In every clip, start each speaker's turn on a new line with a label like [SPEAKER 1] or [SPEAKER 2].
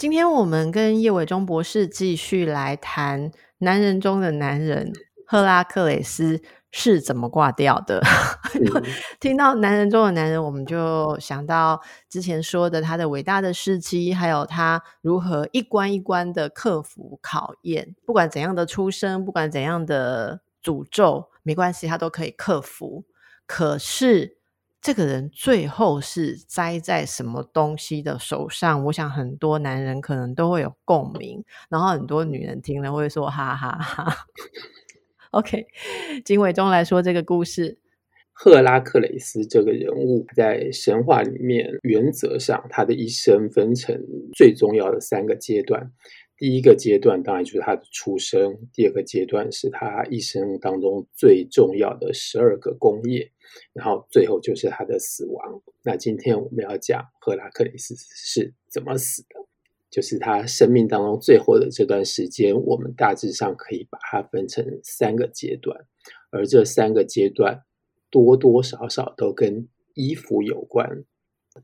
[SPEAKER 1] 今天我们跟叶伟忠博士继续来谈男人中的男人——赫拉克雷斯是怎么挂掉的。嗯、听到男人中的男人，我们就想到之前说的他的伟大的事迹，还有他如何一关一关的克服考验。不管怎样的出生，不管怎样的诅咒，没关系，他都可以克服。可是，这个人最后是栽在什么东西的手上？我想很多男人可能都会有共鸣，然后很多女人听了会说哈哈哈哈。OK，经纬忠来说这个故事。
[SPEAKER 2] 赫拉克雷斯这个人物在神话里面，原则上他的一生分成最重要的三个阶段。第一个阶段当然就是他的出生，第二个阶段是他一生当中最重要的十二个功业，然后最后就是他的死亡。那今天我们要讲赫拉克勒斯是怎么死的，就是他生命当中最后的这段时间，我们大致上可以把它分成三个阶段，而这三个阶段多多少少都跟衣服有关。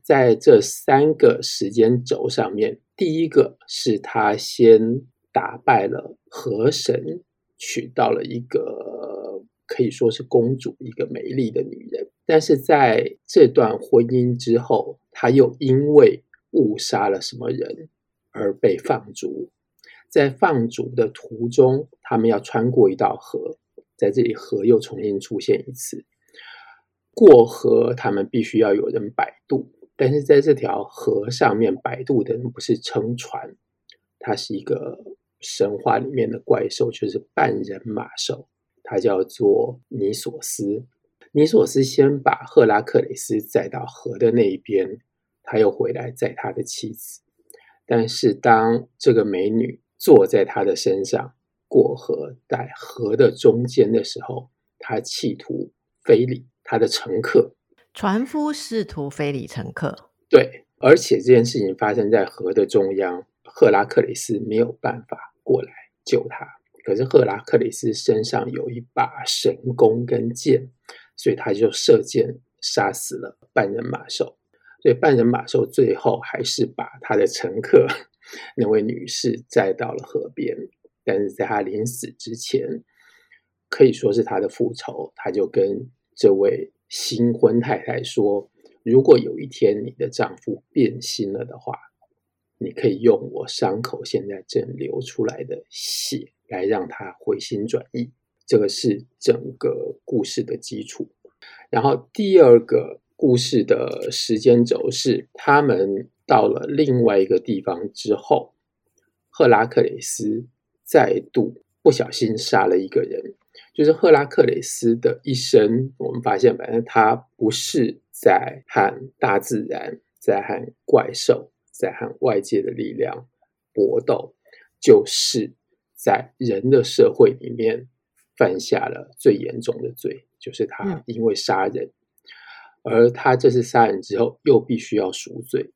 [SPEAKER 2] 在这三个时间轴上面，第一个是他先打败了河神，取到了一个可以说是公主，一个美丽的女人。但是在这段婚姻之后，她又因为误杀了什么人而被放逐。在放逐的途中，他们要穿过一道河，在这里河又重新出现一次。过河，他们必须要有人摆渡。但是在这条河上面摆渡的人不是撑船，它是一个神话里面的怪兽，就是半人马兽，它叫做尼索斯。尼索斯先把赫拉克雷斯载到河的那一边，他又回来载他的妻子。但是当这个美女坐在他的身上过河，在河的中间的时候，他企图非礼他的乘客。
[SPEAKER 1] 船夫试图非礼乘客，
[SPEAKER 2] 对，而且这件事情发生在河的中央，赫拉克雷斯没有办法过来救他。可是赫拉克里斯身上有一把神弓跟箭，所以他就射箭杀死了半人马兽。所以半人马兽最后还是把他的乘客那位女士载到了河边，但是在他临死之前，可以说是他的复仇，他就跟这位。新婚太太说：“如果有一天你的丈夫变心了的话，你可以用我伤口现在正流出来的血来让他回心转意。”这个是整个故事的基础。然后第二个故事的时间轴是，他们到了另外一个地方之后，赫拉克勒斯再度不小心杀了一个人。就是赫拉克勒斯的一生，我们发现，反正他不是在和大自然、在和怪兽、在和外界的力量搏斗，就是在人的社会里面犯下了最严重的罪，就是他因为杀人，而他这次杀人之后又必须要赎罪，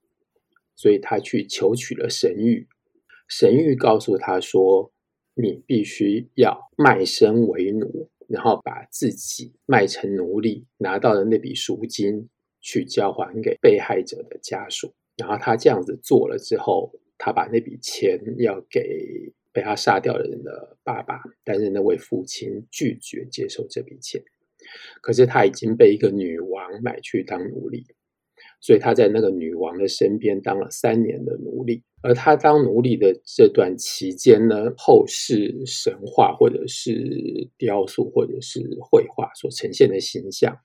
[SPEAKER 2] 所以他去求取了神谕，神谕告诉他说。你必须要卖身为奴，然后把自己卖成奴隶，拿到的那笔赎金去交还给被害者的家属。然后他这样子做了之后，他把那笔钱要给被他杀掉的人的爸爸，但是那位父亲拒绝接受这笔钱。可是他已经被一个女王买去当奴隶。所以他在那个女王的身边当了三年的奴隶，而他当奴隶的这段期间呢，后世神话或者是雕塑或者是绘画所呈现的形象，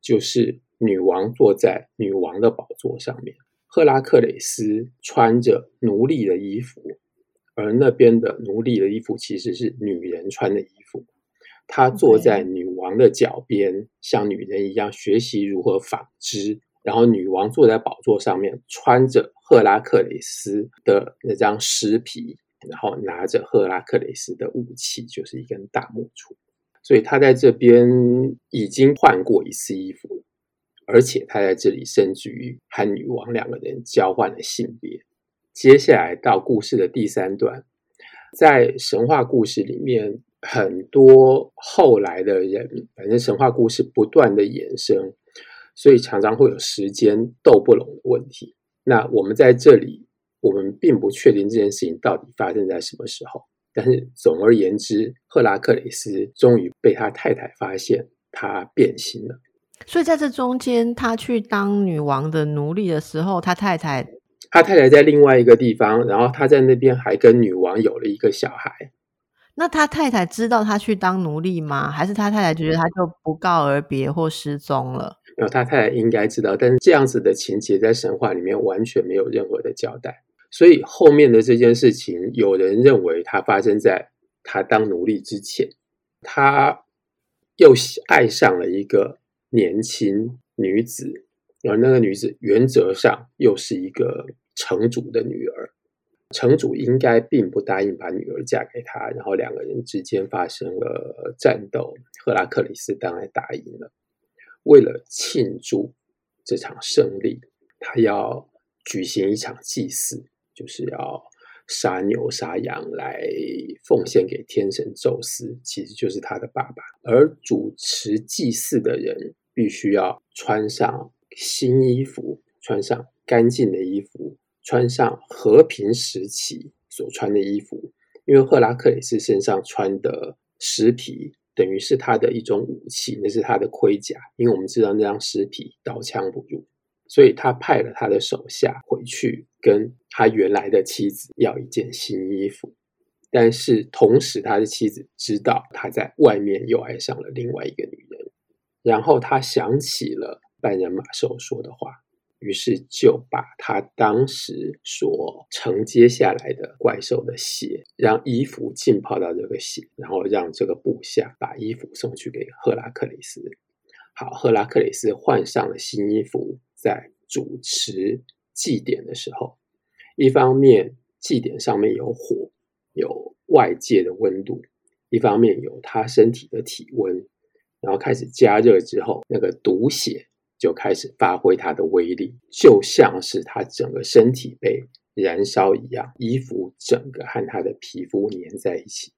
[SPEAKER 2] 就是女王坐在女王的宝座上面，赫拉克勒斯穿着奴隶的衣服，而那边的奴隶的衣服其实是女人穿的衣服，他坐在女王的脚边，像女人一样学习如何纺织。然后女王坐在宝座上面，穿着赫拉克勒斯的那张尸皮，然后拿着赫拉克雷斯的武器，就是一根大木锄。所以他在这边已经换过一次衣服了，而且他在这里甚至于和女王两个人交换了性别。接下来到故事的第三段，在神话故事里面，很多后来的人，反正神话故事不断的衍生，所以常常会有时间斗不拢的问题。那我们在这里，我们并不确定这件事情到底发生在什么时候。但是总而言之，赫拉克雷斯终于被他太太发现他变心了。
[SPEAKER 1] 所以在这中间，他去当女王的奴隶的时候，他太太，
[SPEAKER 2] 他太太在另外一个地方，然后他在那边还跟女王有了一个小孩。
[SPEAKER 1] 那他太太知道他去当奴隶吗？还是他太太觉得他就不告而别或失踪了？
[SPEAKER 2] 没有，他太太应该知道，但是这样子的情节在神话里面完全没有任何的交代。所以后面的这件事情，有人认为它发生在他当奴隶之前，他又爱上了一个年轻女子，而那个女子原则上又是一个城主的女儿，城主应该并不答应把女儿嫁给他，然后两个人之间发生了战斗，赫拉克里斯当然答应了，为了庆祝这场胜利，他要举行一场祭祀。就是要杀牛杀羊来奉献给天神宙斯，其实就是他的爸爸。而主持祭祀的人必须要穿上新衣服，穿上干净的衣服，穿上和平时期所穿的衣服。因为赫拉克雷斯身上穿的尸皮，等于是他的一种武器，那是他的盔甲。因为我们知道那张尸皮刀枪不入。所以他派了他的手下回去，跟他原来的妻子要一件新衣服。但是同时，他的妻子知道他在外面又爱上了另外一个女人。然后他想起了半人马兽说的话，于是就把他当时所承接下来的怪兽的血，让衣服浸泡到这个血，然后让这个部下把衣服送去给赫拉克雷斯。好，赫拉克雷斯换上了新衣服。在主持祭典的时候，一方面祭典上面有火，有外界的温度；一方面有他身体的体温，然后开始加热之后，那个毒血就开始发挥它的威力，就像是他整个身体被燃烧一样，衣服整个和他的皮肤粘在一起，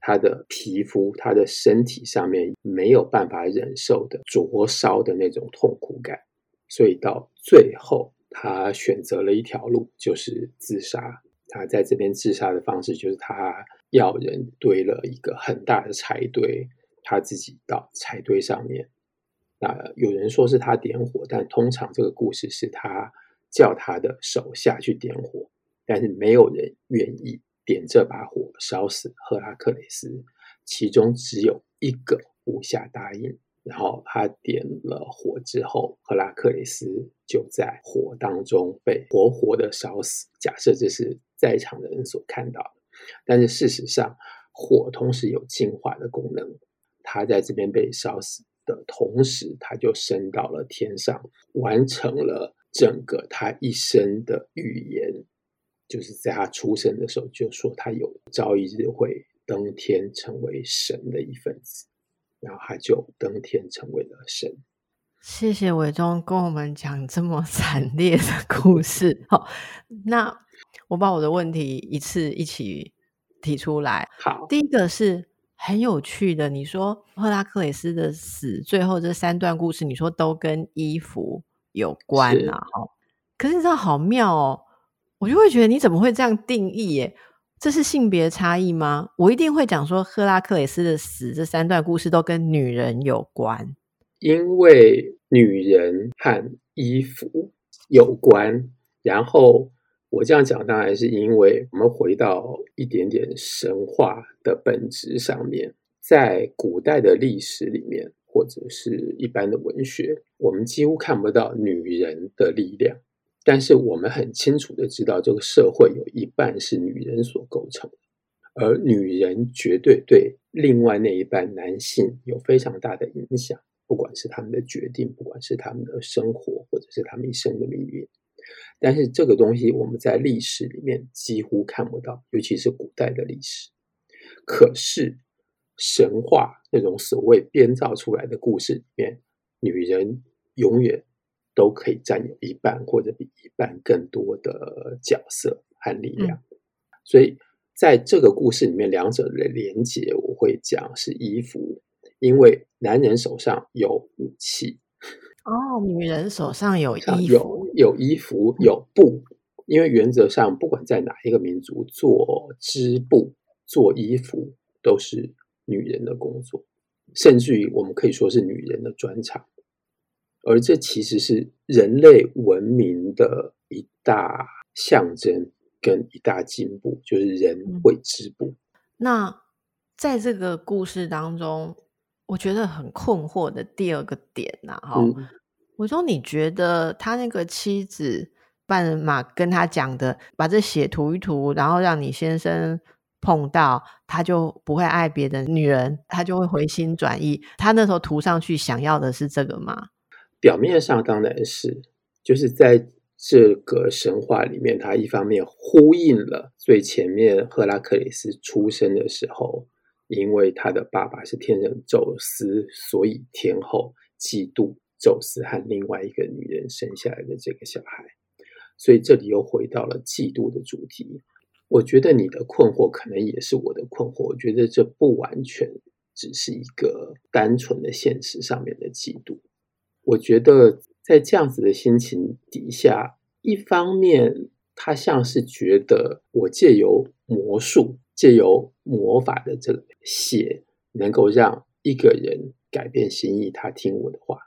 [SPEAKER 2] 他的皮肤、他的身体上面没有办法忍受的灼烧的那种痛苦感。所以到最后，他选择了一条路，就是自杀。他在这边自杀的方式，就是他要人堆了一个很大的柴堆，他自己到柴堆上面。那有人说是他点火，但通常这个故事是他叫他的手下去点火，但是没有人愿意点这把火烧死赫拉克雷斯，其中只有一个部下答应。然后他点了火之后，赫拉克雷斯就在火当中被活活的烧死。假设这是在场的人所看到的，但是事实上，火同时有净化的功能。他在这边被烧死的同时，他就升到了天上，完成了整个他一生的预言。就是在他出生的时候就说他有朝一日会登天，成为神的一份子。然后他就登天成为了神。
[SPEAKER 1] 谢谢伟忠跟我们讲这么惨烈的故事。好，那我把我的问题一次一起提出来。
[SPEAKER 2] 好，
[SPEAKER 1] 第一个是很有趣的，你说赫拉克雷斯的死，最后这三段故事，你说都跟衣服有关啊？好，可是这好妙哦，我就会觉得你怎么会这样定义耶？这是性别差异吗？我一定会讲说，赫拉克雷斯的死这三段故事都跟女人有关，
[SPEAKER 2] 因为女人和衣服有关。然后我这样讲，当然是因为我们回到一点点神话的本质上面，在古代的历史里面，或者是一般的文学，我们几乎看不到女人的力量。但是我们很清楚的知道，这个社会有一半是女人所构成，而女人绝对对另外那一半男性有非常大的影响，不管是他们的决定，不管是他们的生活，或者是他们一生的命运。但是这个东西我们在历史里面几乎看不到，尤其是古代的历史。可是神话那种所谓编造出来的故事里面，女人永远都可以占有一半或者比一半更多的角色和力量。嗯、所以在这个故事里面，两者的连结，我会讲是衣服，因为男人手上有武器。
[SPEAKER 1] 哦，女人手上有衣
[SPEAKER 2] 服，有有衣服，有布。因为原则上，不管在哪一个民族做织布、做衣服，都是女人的工作，甚至于我们可以说是女人的专长。而这其实是人类文明的一大象征跟一大进步，就是人会织布。
[SPEAKER 1] 嗯。那在这个故事当中，我觉得很困惑的第二个点呐，哈，我说你觉得他那个妻子半人马跟他讲的，把这血涂一涂，然后让你先生碰到，他就不会爱别的女人，他就会回心转意。他那时候涂上去想要的是这个吗？
[SPEAKER 2] 表面上当然是，就是在这个神话里面，他一方面呼应了最前面赫拉克里斯出生的时候。因为他的爸爸是天神宙斯，所以天后嫉妒宙斯和另外一个女人生下来的这个小孩，所以这里又回到了嫉妒的主题。我觉得你的困惑可能也是我的困惑。我觉得这不完全只是一个单纯的现实上面的嫉妒。我觉得在这样子的心情底下，一方面他像是觉得我借由魔术。借由魔法的这个血，能够让一个人改变心意，他听我的话。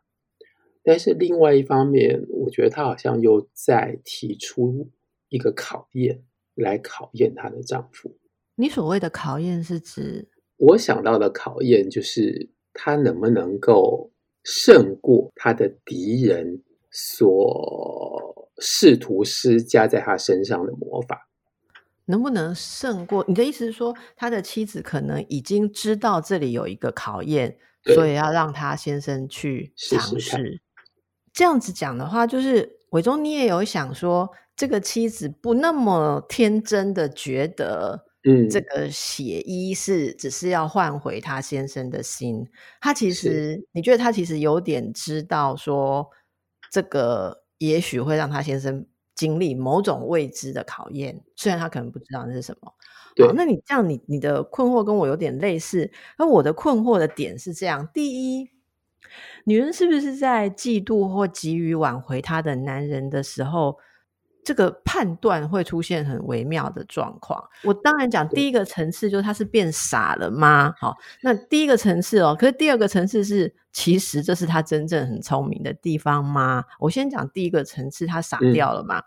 [SPEAKER 2] 但是另外一方面，我觉得他好像又在提出一个考验，来考验她的丈夫。
[SPEAKER 1] 你所谓的考验是指？
[SPEAKER 2] 我想到的考验就是他能不能够胜过他的敌人所试图施加在她身上的魔法。
[SPEAKER 1] 能不能胜过？你的意思是说，他的妻子可能已经知道这里有一个考验，所以要让他先生去尝试。这样子讲的话，就是伟忠，你也有想说，这个妻子不那么天真的觉得，嗯，这个血衣是只是要换回他先生的心。他其实，你觉得他其实有点知道说，这个也许会让他先生。经历某种未知的考验，虽然他可能不知道那是什么。对好，那你这样你，你你的困惑跟我有点类似。而我的困惑的点是这样：第一，女人是不是在嫉妒或急于挽回她的男人的时候，这个判断会出现很微妙的状况。我当然讲第一个层次，就是他是变傻了吗？好，那第一个层次哦，可是第二个层次是，其实这是他真正很聪明的地方吗？我先讲第一个层次，他傻掉了吗？嗯、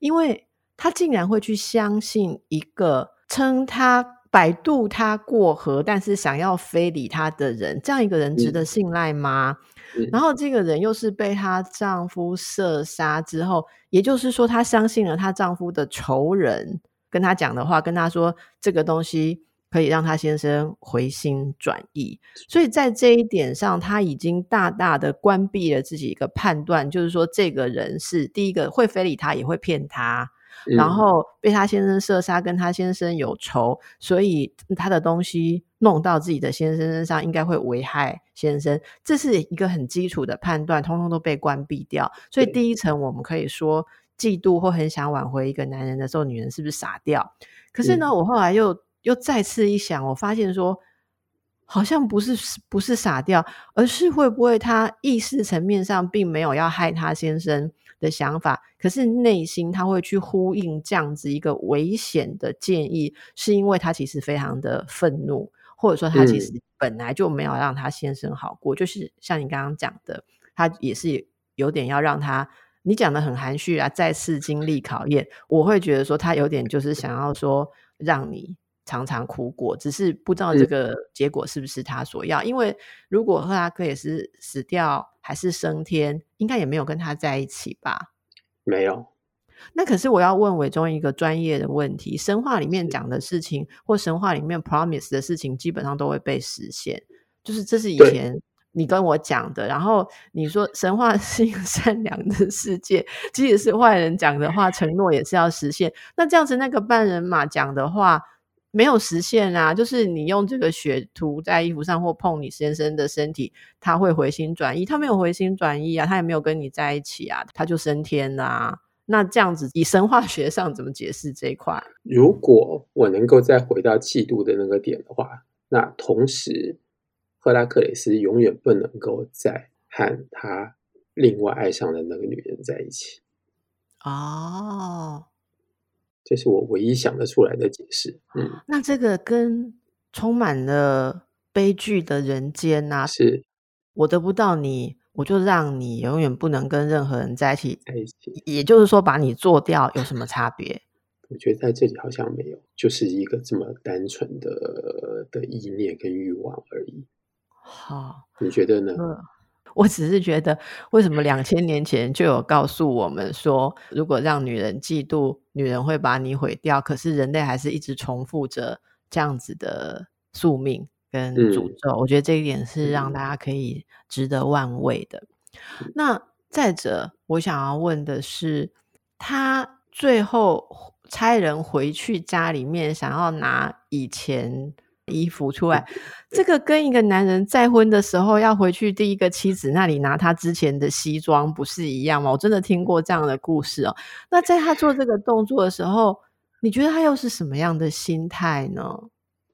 [SPEAKER 1] 因为他竟然会去相信一个称他摆渡他过河，但是想要非礼他的人，这样一个人值得信赖吗？嗯然后这个人又是被她丈夫射杀之后，也就是说，她相信了她丈夫的仇人跟她讲的话，跟她说这个东西可以让她先生回心转意。所以在这一点上，她已经大大的关闭了自己一个判断，就是说这个人是第一个会非礼她，也会骗她。然后被他先生射杀，跟他先生有仇，所以他的东西弄到自己的先生身上，应该会危害先生。这是一个很基础的判断，通通都被关闭掉。所以第一层，我们可以说嫉妒或很想挽回一个男人的时候，女人是不是傻掉？可是呢，我后来又又再次一想，我发现说，好像不是不是傻掉，而是会不会他意识层面上并没有要害他先生。的想法，可是内心他会去呼应这样子一个危险的建议，是因为他其实非常的愤怒，或者说他其实本来就没有让他先生好过，嗯、就是像你刚刚讲的，他也是有点要让他，你讲的很含蓄啊，再次经历考验，我会觉得说他有点就是想要说让你常常苦果，只是不知道这个结果是不是他所要，嗯、因为如果赫拉克也是死掉。还是升天，应该也没有跟他在一起吧？
[SPEAKER 2] 没有。
[SPEAKER 1] 那可是我要问伟忠一个专业的问题：神话里面讲的事情，或神话里面 promise 的事情，基本上都会被实现。就是这是以前你跟我讲的，然后你说神话 是一个善良的世界，即使是坏人讲的话，承诺也是要实现。那这样子，那个半人马讲的话没有实现啊，就是你用这个血涂在衣服上或碰你先生的身体，他会回心转意，他没有回心转意啊，他也没有跟你在一起啊，他就升天啦啊。那这样子，以神话学上怎么解释这一块？
[SPEAKER 2] 如果我能够再回到嫉妒的那个点的话，那同时。赫拉克雷斯永远不能够再和他另外爱上的那个女人在一起。
[SPEAKER 1] 哦，
[SPEAKER 2] 这是我唯一想得出来的解释。嗯，
[SPEAKER 1] 那这个跟充满了悲剧的人间呐、啊，
[SPEAKER 2] 是
[SPEAKER 1] 我得不到你，我就让你永远不能跟任何人在一起。
[SPEAKER 2] 在一起，
[SPEAKER 1] 也就是说，把你做掉有什么差别？
[SPEAKER 2] 我觉得在这里好像没有，就是一个这么单纯的的意念跟欲望而已。
[SPEAKER 1] 好，
[SPEAKER 2] 你觉得呢？
[SPEAKER 1] 嗯，我只是觉得，为什么两千年前就有告诉我们说，如果让女人嫉妒，女人会把你毁掉。可是人类还是一直重复着这样子的宿命跟诅咒。嗯，我觉得这一点是让大家可以值得玩味的。嗯，那再者，我想要问的是，他最后差人回去家里面，想要拿以前。衣服出来，这个跟一个男人再婚的时候要回去第一个妻子那里拿他之前的西装，不是一样吗？我真的听过这样的故事哦。那在他做这个动作的时候，你觉得他又是什么样的心态呢？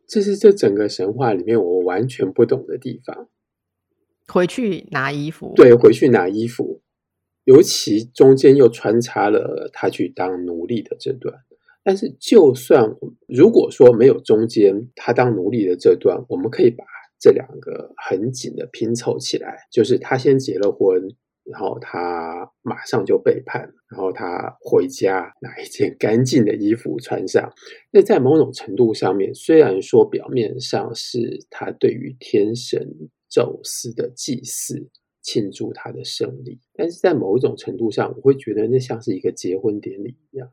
[SPEAKER 2] 这是这整个神话里面我完全不懂的地方。
[SPEAKER 1] 回去拿衣服，
[SPEAKER 2] 对，回去拿衣服，尤其中间又穿插了他去当奴隶的这段。但是，就算如果说没有中间他当奴隶的这段，我们可以把这两个很紧的拼凑起来，就是他先结了婚，然后他马上就背叛，然后他回家拿一件干净的衣服穿上。那在某种程度上面，虽然说表面上是他对于天神宙斯的祭祀，庆祝他的胜利，但是在某一种程度上，我会觉得那像是一个结婚典礼一样。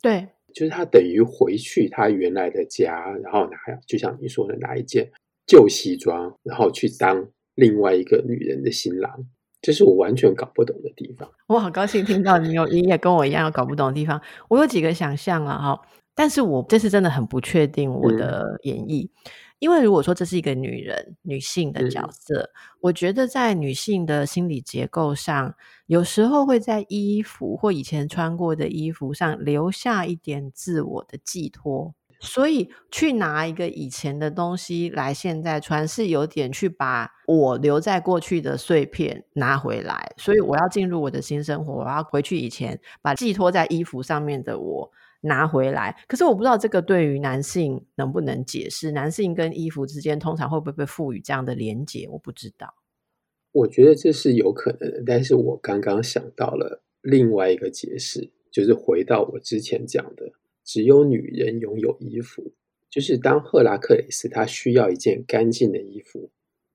[SPEAKER 1] 对。
[SPEAKER 2] 就是他等于回去他原来的家，然后拿，就像你说的，拿一件旧西装，然后去当另外一个女人的新郎，这是我完全搞不懂的地方。
[SPEAKER 1] 我好高兴听到你有，你也跟我一样有搞不懂的地方。我有几个想象啊，哈，但是我这次真的很不确定我的演绎。嗯因为如果说这是一个女人、女性的角色，嗯，我觉得在女性的心理结构上，有时候会在衣服或以前穿过的衣服上留下一点自我的寄托，所以去拿一个以前的东西来现在穿，是有点去把我留在过去的碎片拿回来，所以我要进入我的新生活，我要回去以前把寄托在衣服上面的我。拿回来，可是我不知道这个对于男性能不能解释？男性跟衣服之间通常会不会被赋予这样的连结？我不知道。
[SPEAKER 2] 我觉得这是有可能的，但是我刚刚想到了另外一个解释，就是回到我之前讲的，只有女人拥有衣服，就是当赫拉克雷斯他需要一件干净的衣服，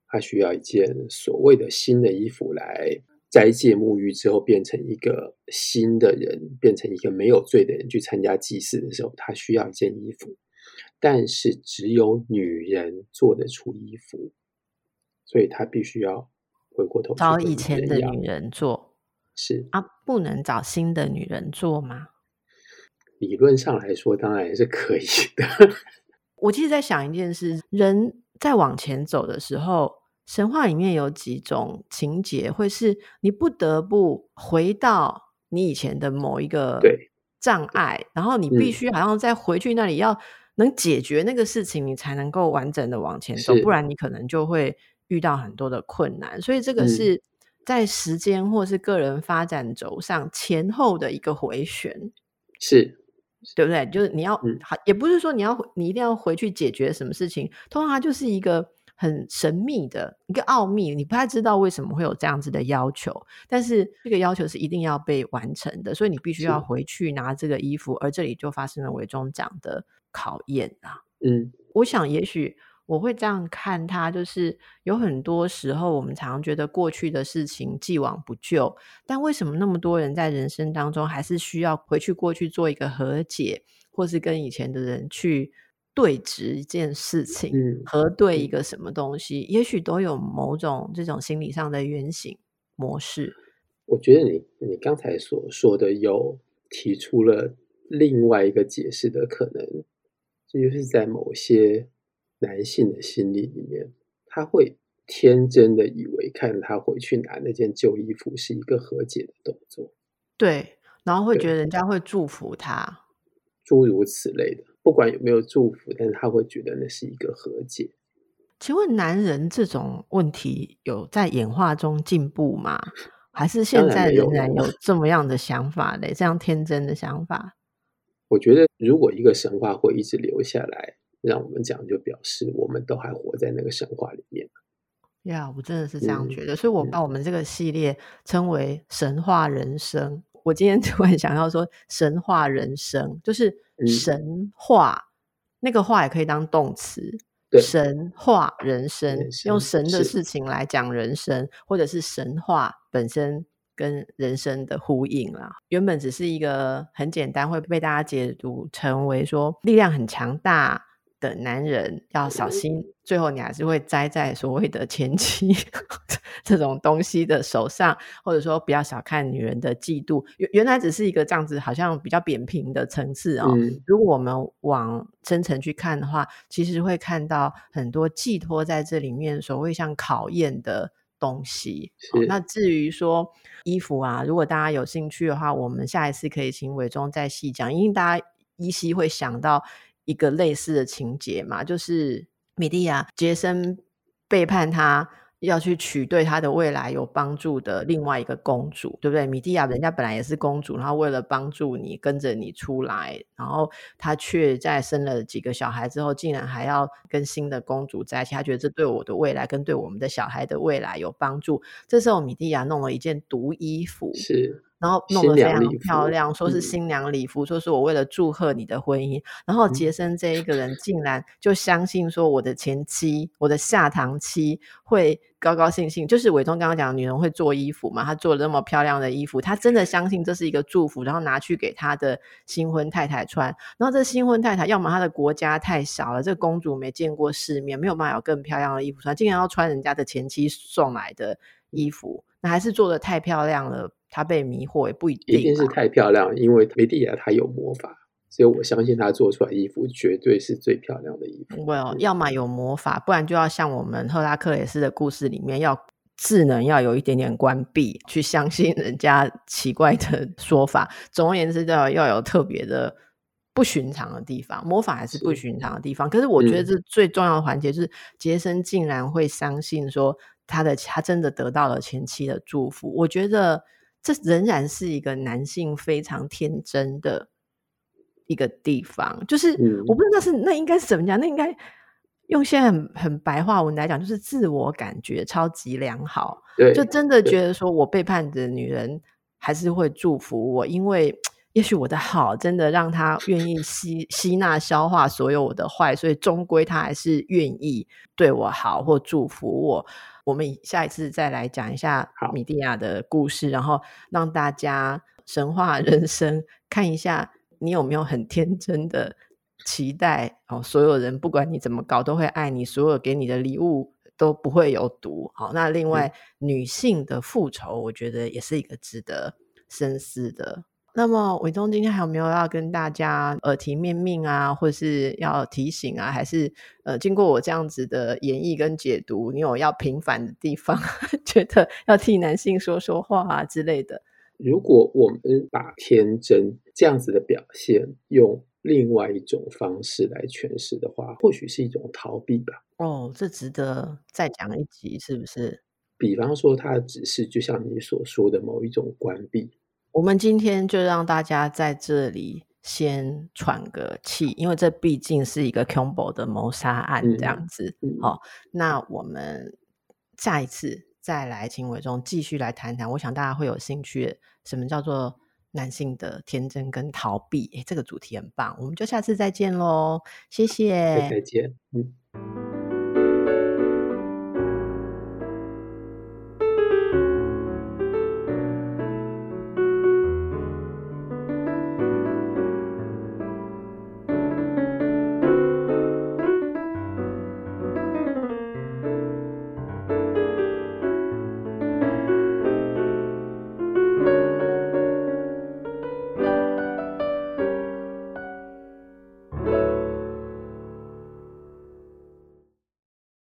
[SPEAKER 2] 他需要一件所谓的新的衣服来。斋戒沐浴之后，变成一个新的人，变成一个没有罪的人去参加祭祀的时候，他需要一件衣服，但是只有女人做得出衣服，所以他必须要回过头找以前的女人做。是
[SPEAKER 1] 啊，不能找新的女人做吗？
[SPEAKER 2] 理论上来说，当然是可以的。
[SPEAKER 1] 我其实在想一件事：人在往前走的时候。神话里面有几种情节，会是你不得不回到你以前的某一个障碍，然后你必须好像再回去那里，要能解决那个事情，你才能够完整的往前走，不然你可能就会遇到很多的困难。所以这个是在时间或是个人发展轴上前后的一个回旋，
[SPEAKER 2] 是
[SPEAKER 1] 对不对？就是你要，也不是说你要你一定要回去解决什么事情，通常它就是一个。很神秘的一个奥秘，你不太知道为什么会有这样子的要求，但是这个要求是一定要被完成的，所以你必须要回去拿这个衣服，而这里就发生了伪装奖的考验啊。
[SPEAKER 2] 嗯，
[SPEAKER 1] 我想也许我会这样看他，就是有很多时候我们常常觉得过去的事情既往不咎，但为什么那么多人在人生当中还是需要回去过去做一个和解，或是跟以前的人去对峙一件事情，嗯，核对一个什么东西，也许都有某种这种心理上的原型模式。
[SPEAKER 2] 我觉得你你刚才所说的有提出了另外一个解释的可能，这就是在某些男性的心理里面，他会天真的以为看他回去拿那件旧衣服是一个和解的动作，
[SPEAKER 1] 对，然后会觉得人家会祝福他，
[SPEAKER 2] 诸如此类的。不管有没有祝福，但是他会觉得那是一个和解。
[SPEAKER 1] 请问男人这种问题有在演化中进步吗？还是现在仍然有这么样的想法嘞？这样天真的想法？
[SPEAKER 2] 我觉得，如果一个神话会一直留下来，让我们讲，就表示我们都还活在那个神话里面。
[SPEAKER 1] 呀，yeah, 我真的是这样觉得，嗯、所以我把我们这个系列称为“神话人生”。嗯、我今天突然想要说“神话人生”，就是神话，嗯、那个“话”也可以当动词。神话人生，人生用神的事情来讲人生，或者是神话本身跟人生的呼应啦。原本只是一个很简单，会被大家解读成为说力量很强大的男人要小心，最后你还是会栽在所谓的前妻 这种东西的手上，或者说不要小看女人的嫉妒，原原来只是一个这样子，好像比较扁平的层次哦。嗯、如果我们往深层去看的话，其实会看到很多寄托在这里面，所谓像考验的东西。哦、那至于说衣服啊，如果大家有兴趣的话，我们下一次可以请伟忠再细讲，因为大家依稀会想到。一个类似的情节嘛，就是米蒂亚杰森背叛他，要去娶对他的未来有帮助的另外一个公主，对不对？米蒂亚人家本来也是公主，然后为了帮助你跟着你出来，然后他却在生了几个小孩之后，竟然还要跟新的公主在一起，他觉得这对我的未来跟对我们的小孩的未来有帮助。这时候米蒂亚弄了一件毒衣服，是。然后弄得非常漂亮，说是新娘礼服，嗯、说是我为了祝贺你的婚姻。然后杰森这一个人竟然就相信说我的前妻，我的下堂妻会高高兴兴。就是伟忠刚刚讲，女人会做衣服嘛，她做了那么漂亮的衣服，她真的相信这是一个祝福，然后拿去给她的新婚太太穿。然后这新婚太太，要么她的国家太小了，这个公主没见过世面，没有办法有更漂亮的衣服穿，竟然要穿人家的前妻送来的衣服，那还是做的太漂亮了。他被迷惑也不一定，
[SPEAKER 2] 一定是太漂亮，因为梅蒂亚她有魔法，所以我相信她做出来衣服绝对是最漂亮的衣服。
[SPEAKER 1] Well，要么有魔法，不然就要像我们赫拉克雷斯的故事里面，要智能要有一点点关闭，去相信人家奇怪的 说法。总而言之，要要有特别的不寻常的地方，魔法还是不寻常的地方。是，可是我觉得这最重要的环节就是杰森竟然会相信说他的他真的得到了前妻的祝福。我觉得。这仍然是一个男性非常天真的一个地方，就是我不知道那是那应该是怎么讲，那应该用现在很很白话文来讲，就是自我感觉超级良好，对就真的觉得说我背叛的女人还是会祝福我，因为 也许我的好真的让他愿意吸吸纳消化所有我的坏，所以终归他还是愿意对我好或祝福我。我们下一次再来讲一下米蒂亚的故事，然后让大家神话人生看一下，你有没有很天真的期待哦？所有人不管你怎么搞都会爱你，所有给你的礼物都不会有毒。好，那另外、嗯、女性的复仇，我觉得也是一个值得深思的。那么伟忠今天还有没有要跟大家耳提面命啊，或是要提醒啊，还是呃经过我这样子的演绎跟解读，你有要平反的地方，觉得要替男性说说话啊之类的？
[SPEAKER 2] 如果我们把天真这样子的表现用另外一种方式来诠释的话，或许是一种逃避吧。
[SPEAKER 1] 哦，这值得再讲一集，是不是？
[SPEAKER 2] 比方说，它只是就像你所说的某一种关闭。
[SPEAKER 1] 我们今天就让大家在这里先喘个气，因为这毕竟是一个 combo 的谋杀案，这样子。好、嗯嗯哦，那我们下一次再来请伟忠继续来谈谈。我想大家会有兴趣，什么叫做男性的天真跟逃避？诶，这个主题很棒，我们就下次再见喽，谢谢，
[SPEAKER 2] 再见，嗯。